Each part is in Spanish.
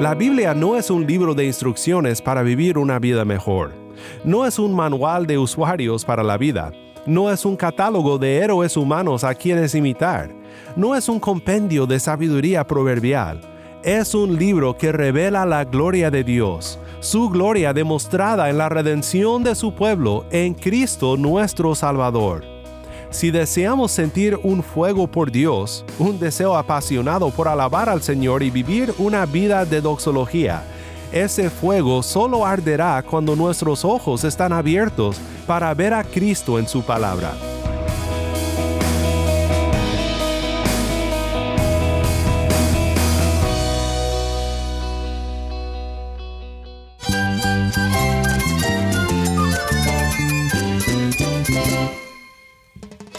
La Biblia no es un libro de instrucciones para vivir una vida mejor. No es un manual de usuarios para la vida. No es un catálogo de héroes humanos a quienes imitar. No es un compendio de sabiduría proverbial. Es un libro que revela la gloria de Dios, su gloria demostrada en la redención de su pueblo en Cristo nuestro Salvador. Si deseamos sentir un fuego por Dios, un deseo apasionado por alabar al Señor y vivir una vida de doxología, ese fuego solo arderá cuando nuestros ojos están abiertos para ver a Cristo en su palabra.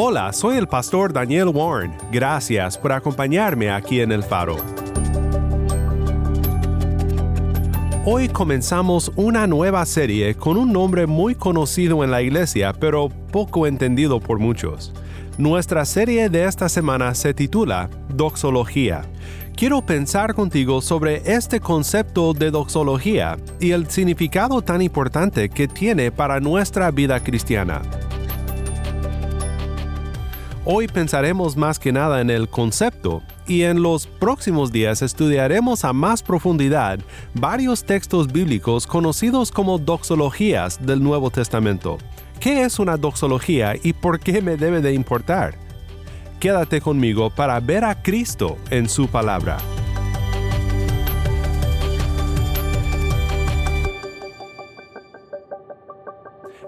Hola, soy el pastor Daniel Warren. Gracias por acompañarme aquí en El Faro. Hoy comenzamos una nueva serie con un nombre muy conocido en la iglesia, pero poco entendido por muchos. Nuestra serie de esta semana se titula Doxología. Quiero pensar contigo sobre este concepto de doxología y el significado tan importante que tiene para nuestra vida cristiana. Hoy pensaremos más que nada en el concepto y en los próximos días estudiaremos a más profundidad varios textos bíblicos conocidos como doxologías del Nuevo Testamento. ¿Qué es una doxología y por qué me debe de importar? Quédate conmigo para ver a Cristo en su palabra.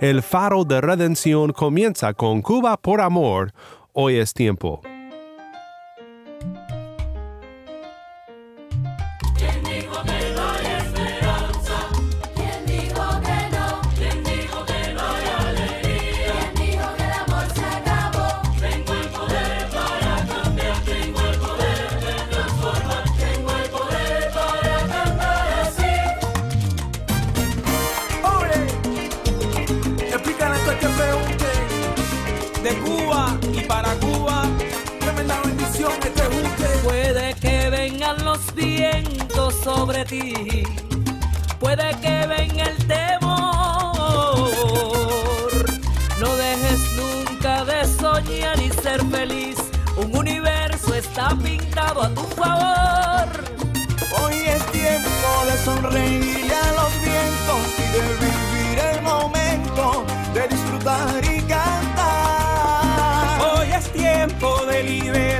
El faro de redención comienza con Cuba por amor, hoy es tiempo. Ti, puede que venga el temor. No dejes nunca de soñar y ser feliz. Un universo está pintado a tu favor. Hoy es tiempo de sonreír a los vientos y de vivir el momento, de disfrutar y cantar. Hoy es tiempo de liberar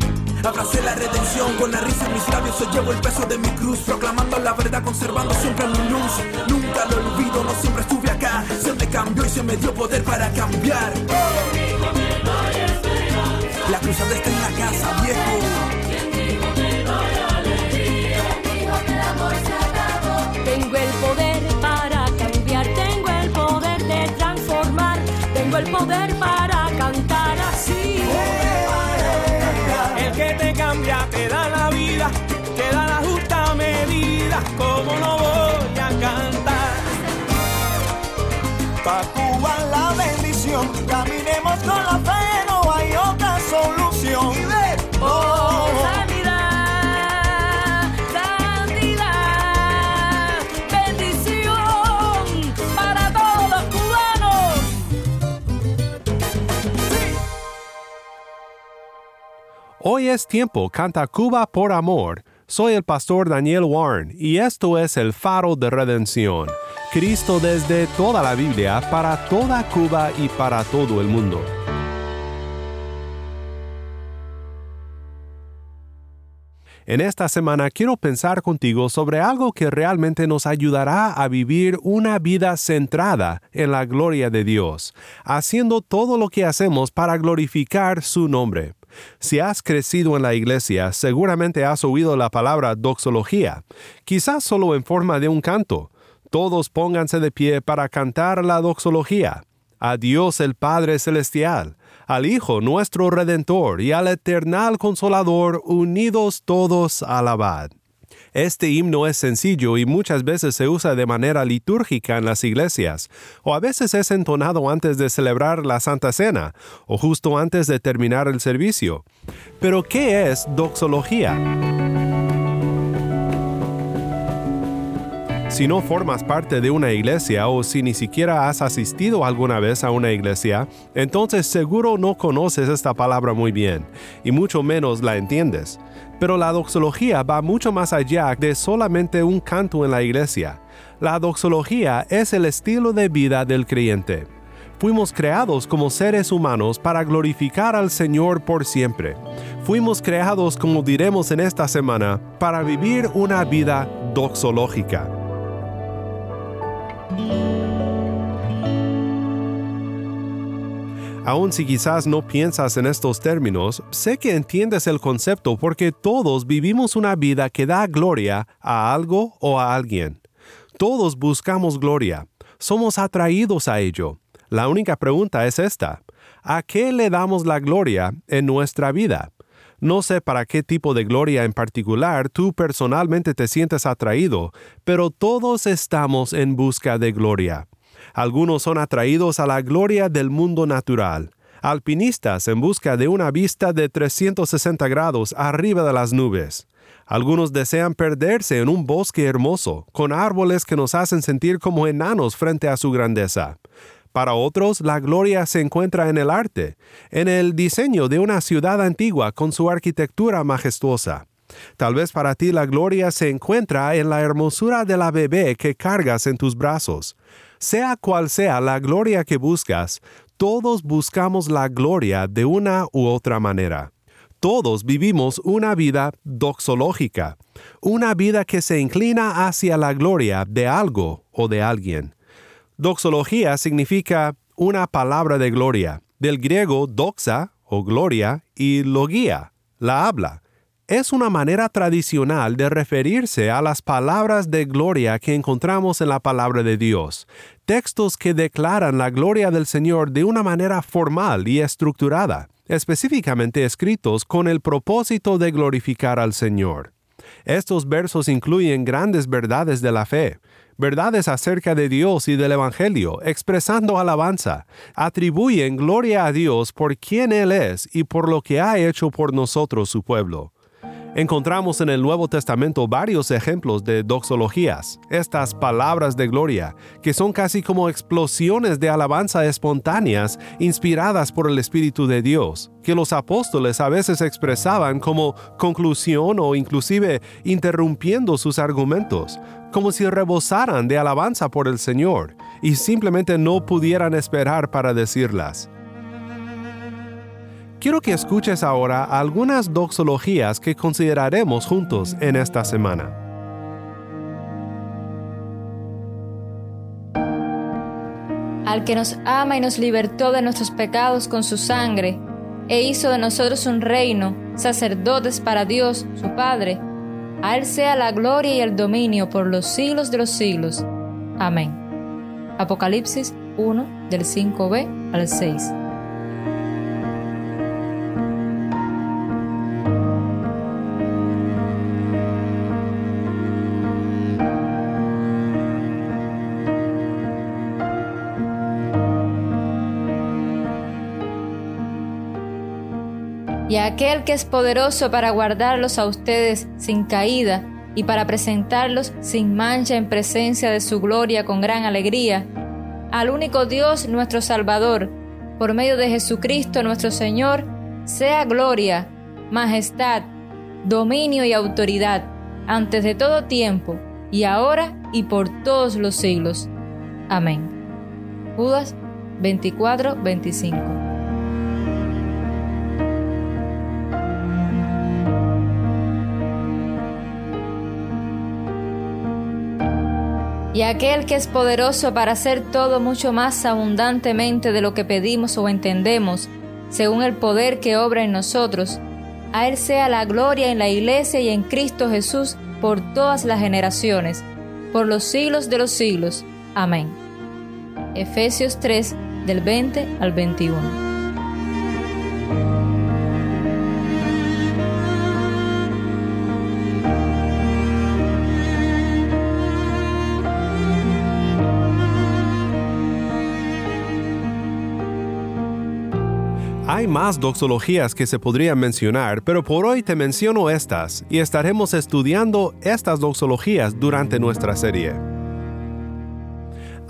Abracé la redención con la risa en mis labios. Hoy llevo el peso de mi cruz, proclamando la verdad, conservando siempre mi luz. Nunca lo olvido, no siempre estuve acá. Se me cambió y se me dio poder para cambiar. La cruzada está en la casa, viejo. Tengo el poder para cambiar, tengo el poder de transformar, tengo el poder para Cuba la bendición. Caminemos con la fe, no hay otra solución. Oh. oh, oh. Sanidad, bendición para todos los cubanos. Hoy es tiempo, canta Cuba por amor. Soy el pastor Daniel Warren y esto es el faro de redención. Cristo desde toda la Biblia, para toda Cuba y para todo el mundo. En esta semana quiero pensar contigo sobre algo que realmente nos ayudará a vivir una vida centrada en la gloria de Dios, haciendo todo lo que hacemos para glorificar su nombre. Si has crecido en la iglesia, seguramente has oído la palabra doxología, quizás solo en forma de un canto. Todos pónganse de pie para cantar la doxología. A Dios el Padre Celestial, al Hijo nuestro Redentor y al Eternal Consolador, unidos todos alabad. Este himno es sencillo y muchas veces se usa de manera litúrgica en las iglesias, o a veces es entonado antes de celebrar la Santa Cena, o justo antes de terminar el servicio. Pero, ¿qué es doxología? Si no formas parte de una iglesia o si ni siquiera has asistido alguna vez a una iglesia, entonces seguro no conoces esta palabra muy bien, y mucho menos la entiendes. Pero la doxología va mucho más allá de solamente un canto en la iglesia. La doxología es el estilo de vida del creyente. Fuimos creados como seres humanos para glorificar al Señor por siempre. Fuimos creados, como diremos en esta semana, para vivir una vida doxológica. Aun si quizás no piensas en estos términos, sé que entiendes el concepto porque todos vivimos una vida que da gloria a algo o a alguien. Todos buscamos gloria, somos atraídos a ello. La única pregunta es esta, ¿a qué le damos la gloria en nuestra vida? No sé para qué tipo de gloria en particular tú personalmente te sientes atraído, pero todos estamos en busca de gloria. Algunos son atraídos a la gloria del mundo natural, alpinistas en busca de una vista de 360 grados arriba de las nubes. Algunos desean perderse en un bosque hermoso, con árboles que nos hacen sentir como enanos frente a su grandeza. Para otros, la gloria se encuentra en el arte, en el diseño de una ciudad antigua con su arquitectura majestuosa. Tal vez para ti la gloria se encuentra en la hermosura de la bebé que cargas en tus brazos. Sea cual sea la gloria que buscas, todos buscamos la gloria de una u otra manera. Todos vivimos una vida doxológica, una vida que se inclina hacia la gloria de algo o de alguien. Doxología significa una palabra de gloria, del griego doxa o gloria y logia, la habla es una manera tradicional de referirse a las palabras de gloria que encontramos en la palabra de Dios, textos que declaran la gloria del Señor de una manera formal y estructurada, específicamente escritos con el propósito de glorificar al Señor. Estos versos incluyen grandes verdades de la fe, verdades acerca de Dios y del Evangelio, expresando alabanza, atribuyen gloria a Dios por quien Él es y por lo que ha hecho por nosotros su pueblo. Encontramos en el Nuevo Testamento varios ejemplos de doxologías, estas palabras de gloria, que son casi como explosiones de alabanza espontáneas inspiradas por el Espíritu de Dios, que los apóstoles a veces expresaban como conclusión o inclusive interrumpiendo sus argumentos, como si rebosaran de alabanza por el Señor y simplemente no pudieran esperar para decirlas. Quiero que escuches ahora algunas doxologías que consideraremos juntos en esta semana. Al que nos ama y nos libertó de nuestros pecados con su sangre, e hizo de nosotros un reino, sacerdotes para Dios, su Padre, a Él sea la gloria y el dominio por los siglos de los siglos. Amén. Apocalipsis 1 del 5b al 6. Aquel que es poderoso para guardarlos a ustedes sin caída y para presentarlos sin mancha en presencia de su gloria con gran alegría, al único Dios nuestro Salvador, por medio de Jesucristo nuestro Señor, sea gloria, majestad, dominio y autoridad, antes de todo tiempo, y ahora y por todos los siglos. Amén. Judas 24, 25. Y aquel que es poderoso para hacer todo mucho más abundantemente de lo que pedimos o entendemos, según el poder que obra en nosotros, a Él sea la gloria en la Iglesia y en Cristo Jesús por todas las generaciones, por los siglos de los siglos. Amén. Efesios 3, del 20 al 21. Hay más doxologías que se podrían mencionar, pero por hoy te menciono estas y estaremos estudiando estas doxologías durante nuestra serie.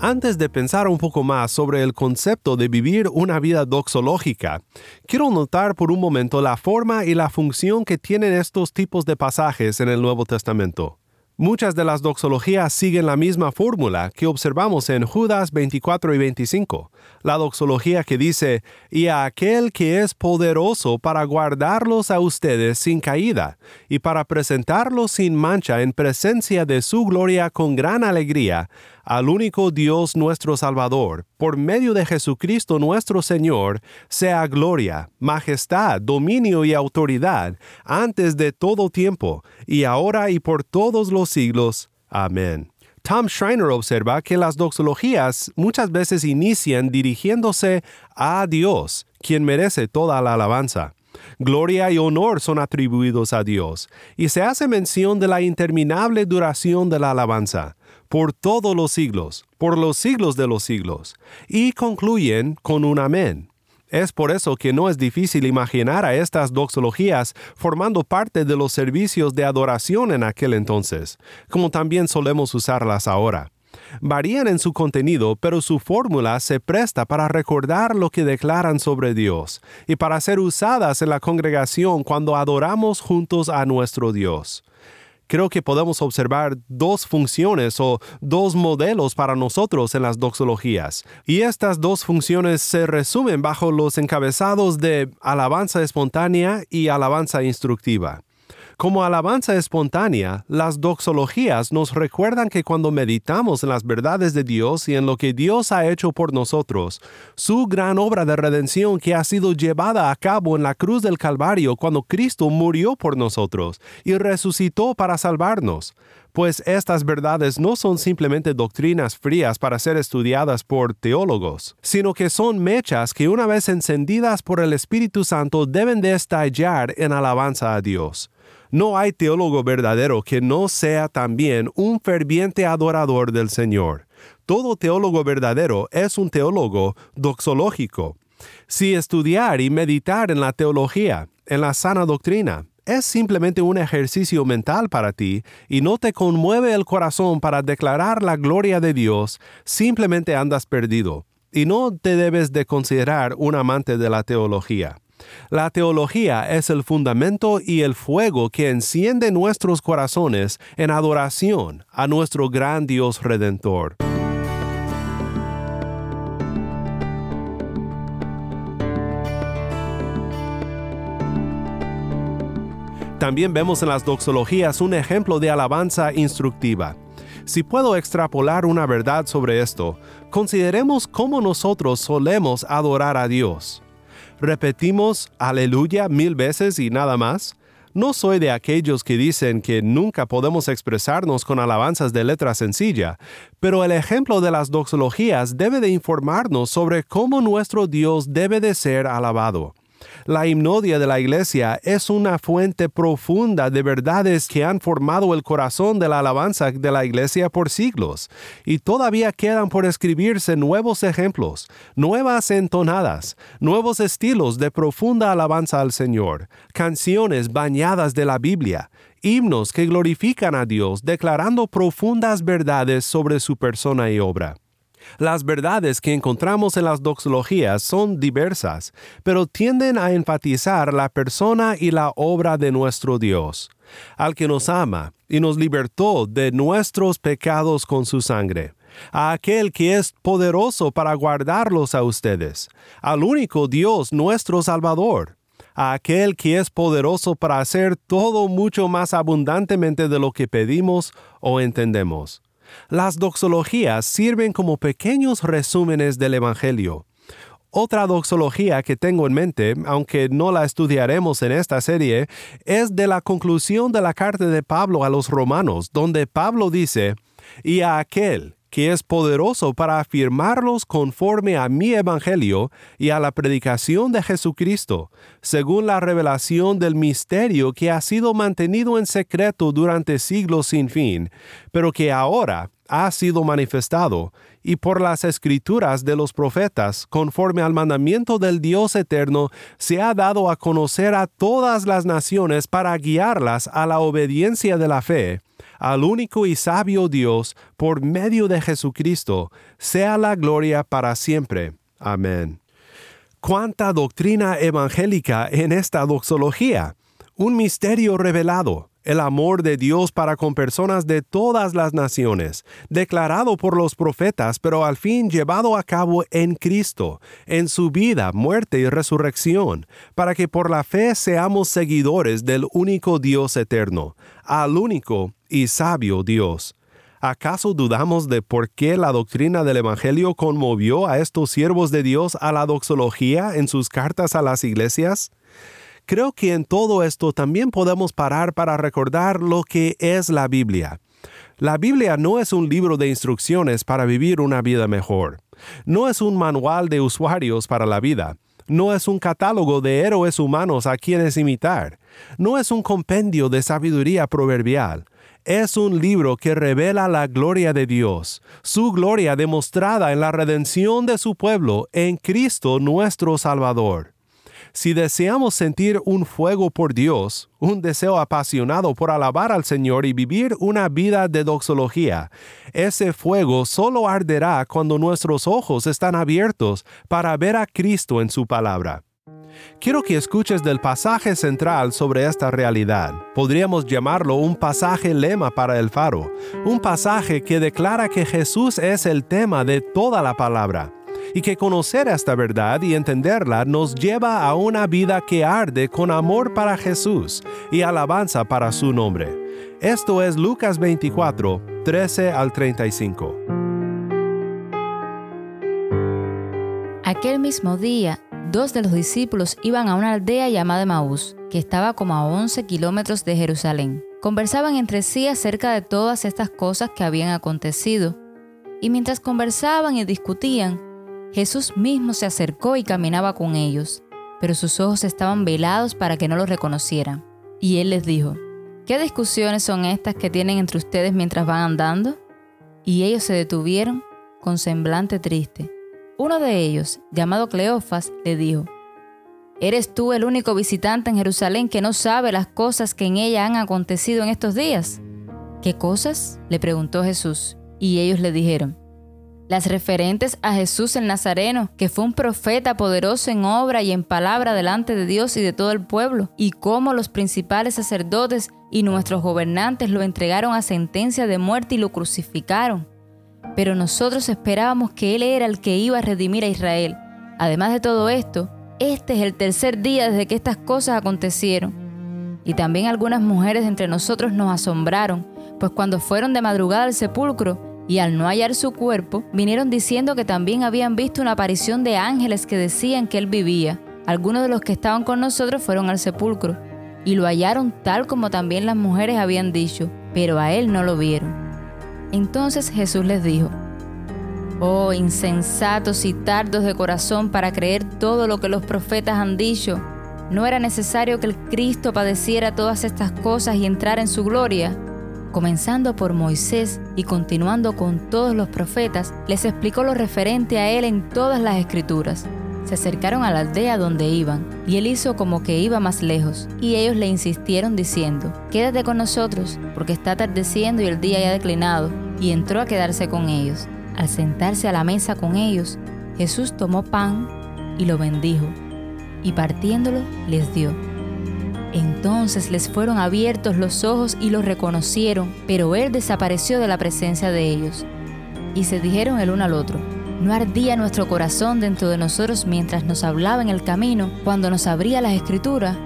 Antes de pensar un poco más sobre el concepto de vivir una vida doxológica, quiero notar por un momento la forma y la función que tienen estos tipos de pasajes en el Nuevo Testamento. Muchas de las doxologías siguen la misma fórmula que observamos en Judas 24 y 25, la doxología que dice, y a aquel que es poderoso para guardarlos a ustedes sin caída, y para presentarlos sin mancha en presencia de su gloria con gran alegría, al único Dios nuestro Salvador, por medio de Jesucristo nuestro Señor, sea gloria, majestad, dominio y autoridad, antes de todo tiempo, y ahora y por todos los siglos. Amén. Tom Schreiner observa que las doxologías muchas veces inician dirigiéndose a Dios, quien merece toda la alabanza. Gloria y honor son atribuidos a Dios, y se hace mención de la interminable duración de la alabanza por todos los siglos, por los siglos de los siglos, y concluyen con un amén. Es por eso que no es difícil imaginar a estas doxologías formando parte de los servicios de adoración en aquel entonces, como también solemos usarlas ahora. Varían en su contenido, pero su fórmula se presta para recordar lo que declaran sobre Dios y para ser usadas en la congregación cuando adoramos juntos a nuestro Dios creo que podemos observar dos funciones o dos modelos para nosotros en las doxologías. Y estas dos funciones se resumen bajo los encabezados de alabanza espontánea y alabanza instructiva. Como alabanza espontánea, las doxologías nos recuerdan que cuando meditamos en las verdades de Dios y en lo que Dios ha hecho por nosotros, su gran obra de redención que ha sido llevada a cabo en la cruz del Calvario cuando Cristo murió por nosotros y resucitó para salvarnos, pues estas verdades no son simplemente doctrinas frías para ser estudiadas por teólogos, sino que son mechas que una vez encendidas por el Espíritu Santo deben de estallar en alabanza a Dios. No hay teólogo verdadero que no sea también un ferviente adorador del Señor. Todo teólogo verdadero es un teólogo doxológico. Si estudiar y meditar en la teología, en la sana doctrina, es simplemente un ejercicio mental para ti y no te conmueve el corazón para declarar la gloria de Dios, simplemente andas perdido y no te debes de considerar un amante de la teología. La teología es el fundamento y el fuego que enciende nuestros corazones en adoración a nuestro gran Dios redentor. También vemos en las doxologías un ejemplo de alabanza instructiva. Si puedo extrapolar una verdad sobre esto, consideremos cómo nosotros solemos adorar a Dios. ¿Repetimos aleluya mil veces y nada más? No soy de aquellos que dicen que nunca podemos expresarnos con alabanzas de letra sencilla, pero el ejemplo de las doxologías debe de informarnos sobre cómo nuestro Dios debe de ser alabado. La himnodia de la Iglesia es una fuente profunda de verdades que han formado el corazón de la alabanza de la Iglesia por siglos, y todavía quedan por escribirse nuevos ejemplos, nuevas entonadas, nuevos estilos de profunda alabanza al Señor, canciones bañadas de la Biblia, himnos que glorifican a Dios declarando profundas verdades sobre su persona y obra. Las verdades que encontramos en las doxologías son diversas, pero tienden a enfatizar la persona y la obra de nuestro Dios, al que nos ama y nos libertó de nuestros pecados con su sangre, a aquel que es poderoso para guardarlos a ustedes, al único Dios nuestro Salvador, a aquel que es poderoso para hacer todo mucho más abundantemente de lo que pedimos o entendemos. Las doxologías sirven como pequeños resúmenes del Evangelio. Otra doxología que tengo en mente, aunque no la estudiaremos en esta serie, es de la conclusión de la carta de Pablo a los romanos, donde Pablo dice, y a aquel que es poderoso para afirmarlos conforme a mi evangelio y a la predicación de Jesucristo, según la revelación del misterio que ha sido mantenido en secreto durante siglos sin fin, pero que ahora ha sido manifestado, y por las escrituras de los profetas, conforme al mandamiento del Dios eterno, se ha dado a conocer a todas las naciones para guiarlas a la obediencia de la fe al único y sabio Dios, por medio de Jesucristo, sea la gloria para siempre. Amén. ¿Cuánta doctrina evangélica en esta doxología? Un misterio revelado, el amor de Dios para con personas de todas las naciones, declarado por los profetas, pero al fin llevado a cabo en Cristo, en su vida, muerte y resurrección, para que por la fe seamos seguidores del único Dios eterno, al único y sabio Dios. ¿Acaso dudamos de por qué la doctrina del Evangelio conmovió a estos siervos de Dios a la doxología en sus cartas a las iglesias? Creo que en todo esto también podemos parar para recordar lo que es la Biblia. La Biblia no es un libro de instrucciones para vivir una vida mejor. No es un manual de usuarios para la vida. No es un catálogo de héroes humanos a quienes imitar. No es un compendio de sabiduría proverbial es un libro que revela la gloria de Dios, su gloria demostrada en la redención de su pueblo en Cristo nuestro Salvador. Si deseamos sentir un fuego por Dios, un deseo apasionado por alabar al Señor y vivir una vida de doxología, ese fuego solo arderá cuando nuestros ojos están abiertos para ver a Cristo en su palabra. Quiero que escuches del pasaje central sobre esta realidad. Podríamos llamarlo un pasaje lema para el faro, un pasaje que declara que Jesús es el tema de toda la palabra y que conocer esta verdad y entenderla nos lleva a una vida que arde con amor para Jesús y alabanza para su nombre. Esto es Lucas 24, 13 al 35. Aquel mismo día, dos de los discípulos iban a una aldea llamada Maús, que estaba como a 11 kilómetros de Jerusalén. Conversaban entre sí acerca de todas estas cosas que habían acontecido. Y mientras conversaban y discutían, Jesús mismo se acercó y caminaba con ellos, pero sus ojos estaban velados para que no los reconocieran. Y él les dijo, ¿qué discusiones son estas que tienen entre ustedes mientras van andando? Y ellos se detuvieron con semblante triste. Uno de ellos, llamado Cleofas, le dijo, ¿Eres tú el único visitante en Jerusalén que no sabe las cosas que en ella han acontecido en estos días? ¿Qué cosas? le preguntó Jesús. Y ellos le dijeron, las referentes a Jesús el Nazareno, que fue un profeta poderoso en obra y en palabra delante de Dios y de todo el pueblo, y cómo los principales sacerdotes y nuestros gobernantes lo entregaron a sentencia de muerte y lo crucificaron pero nosotros esperábamos que Él era el que iba a redimir a Israel. Además de todo esto, este es el tercer día desde que estas cosas acontecieron. Y también algunas mujeres entre nosotros nos asombraron, pues cuando fueron de madrugada al sepulcro y al no hallar su cuerpo, vinieron diciendo que también habían visto una aparición de ángeles que decían que Él vivía. Algunos de los que estaban con nosotros fueron al sepulcro y lo hallaron tal como también las mujeres habían dicho, pero a Él no lo vieron. Entonces Jesús les dijo, Oh insensatos y tardos de corazón para creer todo lo que los profetas han dicho. ¿No era necesario que el Cristo padeciera todas estas cosas y entrara en su gloria? Comenzando por Moisés y continuando con todos los profetas, les explicó lo referente a él en todas las escrituras. Se acercaron a la aldea donde iban, y él hizo como que iba más lejos, y ellos le insistieron diciendo, Quédate con nosotros, porque está atardeciendo y el día ya declinado, y entró a quedarse con ellos. Al sentarse a la mesa con ellos, Jesús tomó pan y lo bendijo, y partiéndolo les dio. Entonces les fueron abiertos los ojos y los reconocieron, pero él desapareció de la presencia de ellos. Y se dijeron el uno al otro, ¿no ardía nuestro corazón dentro de nosotros mientras nos hablaba en el camino, cuando nos abría las escrituras?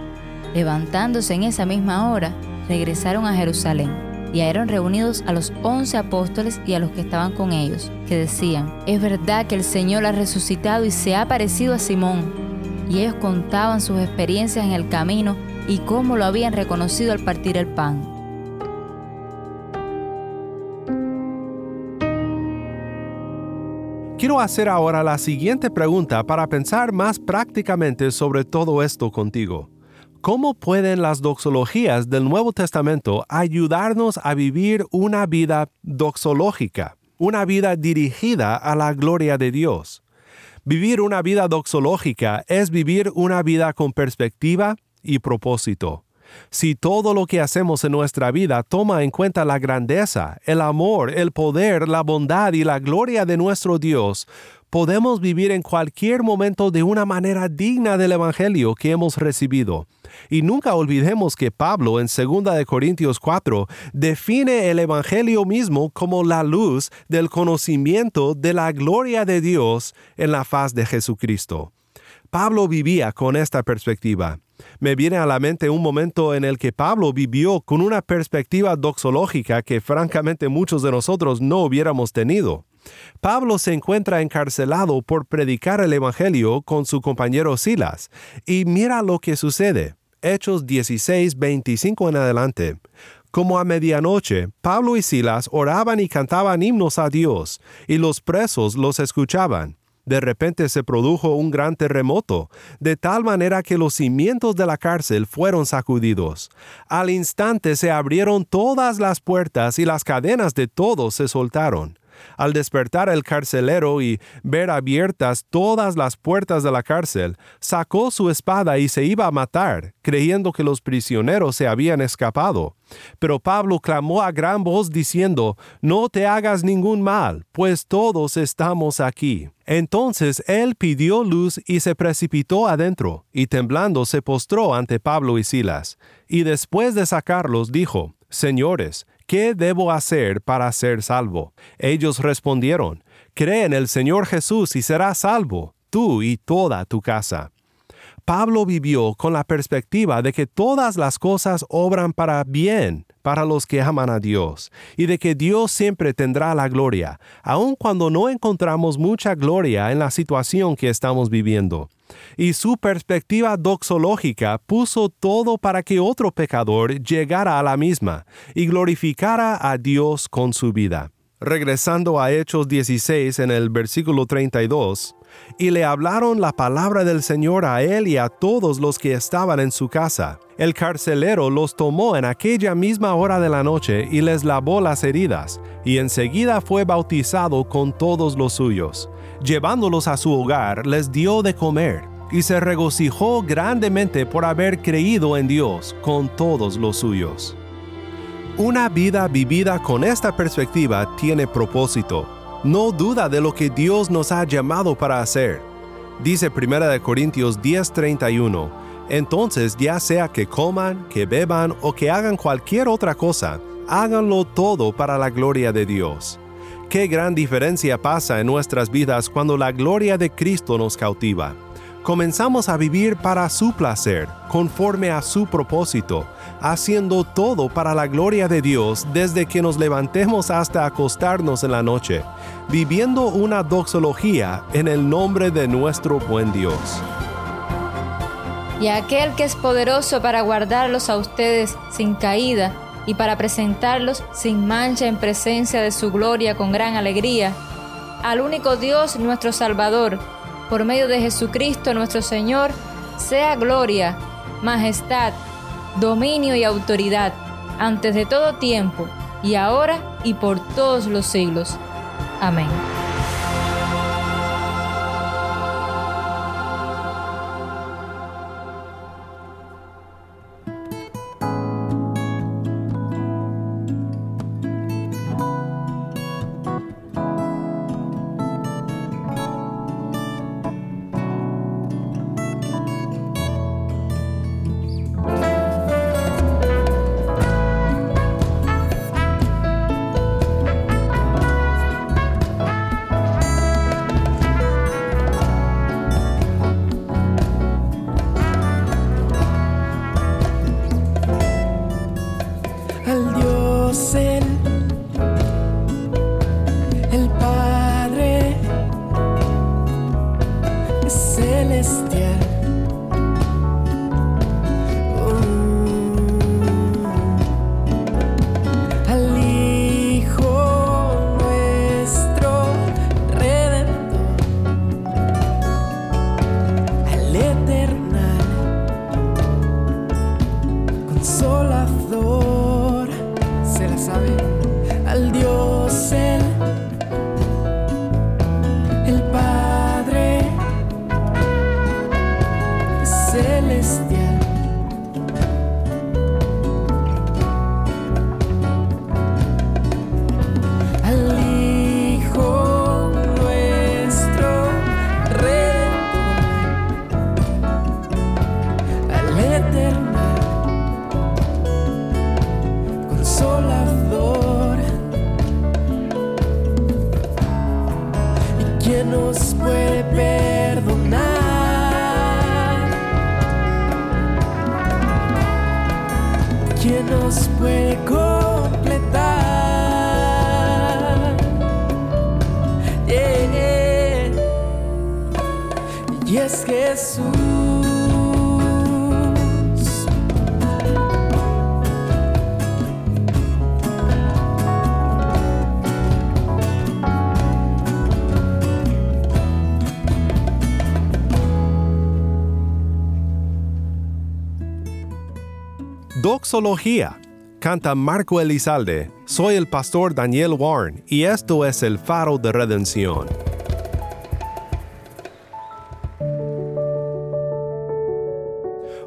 Levantándose en esa misma hora, regresaron a Jerusalén y hallaron reunidos a los once apóstoles y a los que estaban con ellos, que decían, es verdad que el Señor ha resucitado y se ha parecido a Simón. Y ellos contaban sus experiencias en el camino y cómo lo habían reconocido al partir el pan. Quiero hacer ahora la siguiente pregunta para pensar más prácticamente sobre todo esto contigo. ¿Cómo pueden las doxologías del Nuevo Testamento ayudarnos a vivir una vida doxológica, una vida dirigida a la gloria de Dios? Vivir una vida doxológica es vivir una vida con perspectiva y propósito. Si todo lo que hacemos en nuestra vida toma en cuenta la grandeza, el amor, el poder, la bondad y la gloria de nuestro Dios, podemos vivir en cualquier momento de una manera digna del Evangelio que hemos recibido. Y nunca olvidemos que Pablo en 2 Corintios 4 define el Evangelio mismo como la luz del conocimiento de la gloria de Dios en la faz de Jesucristo. Pablo vivía con esta perspectiva. Me viene a la mente un momento en el que Pablo vivió con una perspectiva doxológica que francamente muchos de nosotros no hubiéramos tenido. Pablo se encuentra encarcelado por predicar el Evangelio con su compañero Silas, y mira lo que sucede. Hechos 16, 25 en adelante. Como a medianoche, Pablo y Silas oraban y cantaban himnos a Dios, y los presos los escuchaban. De repente se produjo un gran terremoto, de tal manera que los cimientos de la cárcel fueron sacudidos. Al instante se abrieron todas las puertas y las cadenas de todos se soltaron. Al despertar el carcelero y ver abiertas todas las puertas de la cárcel, sacó su espada y se iba a matar, creyendo que los prisioneros se habían escapado. Pero Pablo clamó a gran voz diciendo, No te hagas ningún mal, pues todos estamos aquí. Entonces él pidió luz y se precipitó adentro, y temblando se postró ante Pablo y Silas, y después de sacarlos dijo, Señores, ¿qué debo hacer para ser salvo? Ellos respondieron, Cree en el Señor Jesús y serás salvo, tú y toda tu casa. Pablo vivió con la perspectiva de que todas las cosas obran para bien para los que aman a Dios, y de que Dios siempre tendrá la gloria, aun cuando no encontramos mucha gloria en la situación que estamos viviendo. Y su perspectiva doxológica puso todo para que otro pecador llegara a la misma y glorificara a Dios con su vida. Regresando a Hechos 16 en el versículo 32, y le hablaron la palabra del Señor a él y a todos los que estaban en su casa. El carcelero los tomó en aquella misma hora de la noche y les lavó las heridas, y enseguida fue bautizado con todos los suyos. Llevándolos a su hogar, les dio de comer, y se regocijó grandemente por haber creído en Dios con todos los suyos. Una vida vivida con esta perspectiva tiene propósito no duda de lo que Dios nos ha llamado para hacer. Dice 1 Corintios 10:31, entonces ya sea que coman, que beban o que hagan cualquier otra cosa, háganlo todo para la gloria de Dios. Qué gran diferencia pasa en nuestras vidas cuando la gloria de Cristo nos cautiva comenzamos a vivir para su placer, conforme a su propósito, haciendo todo para la gloria de Dios desde que nos levantemos hasta acostarnos en la noche, viviendo una doxología en el nombre de nuestro buen Dios. Y aquel que es poderoso para guardarlos a ustedes sin caída y para presentarlos sin mancha en presencia de su gloria con gran alegría, al único Dios nuestro Salvador, por medio de Jesucristo nuestro Señor, sea gloria, majestad, dominio y autoridad, antes de todo tiempo, y ahora y por todos los siglos. Amén. Al Eternal Consolador. ¿Y quién nos puede perdonar? ¿Quién nos puede completar? Yeah. Y es Jesús. Doxología. Canta Marco Elizalde. Soy el pastor Daniel Warren y esto es el faro de redención.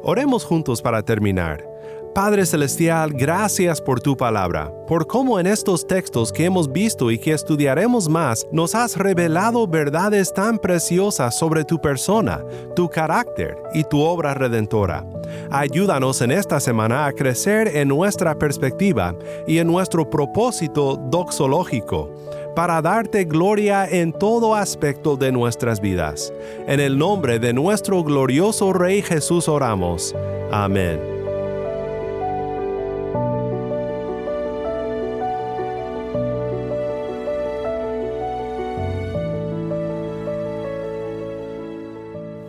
Oremos juntos para terminar. Padre Celestial, gracias por tu palabra, por cómo en estos textos que hemos visto y que estudiaremos más, nos has revelado verdades tan preciosas sobre tu persona, tu carácter y tu obra redentora. Ayúdanos en esta semana a crecer en nuestra perspectiva y en nuestro propósito doxológico para darte gloria en todo aspecto de nuestras vidas. En el nombre de nuestro glorioso Rey Jesús oramos. Amén.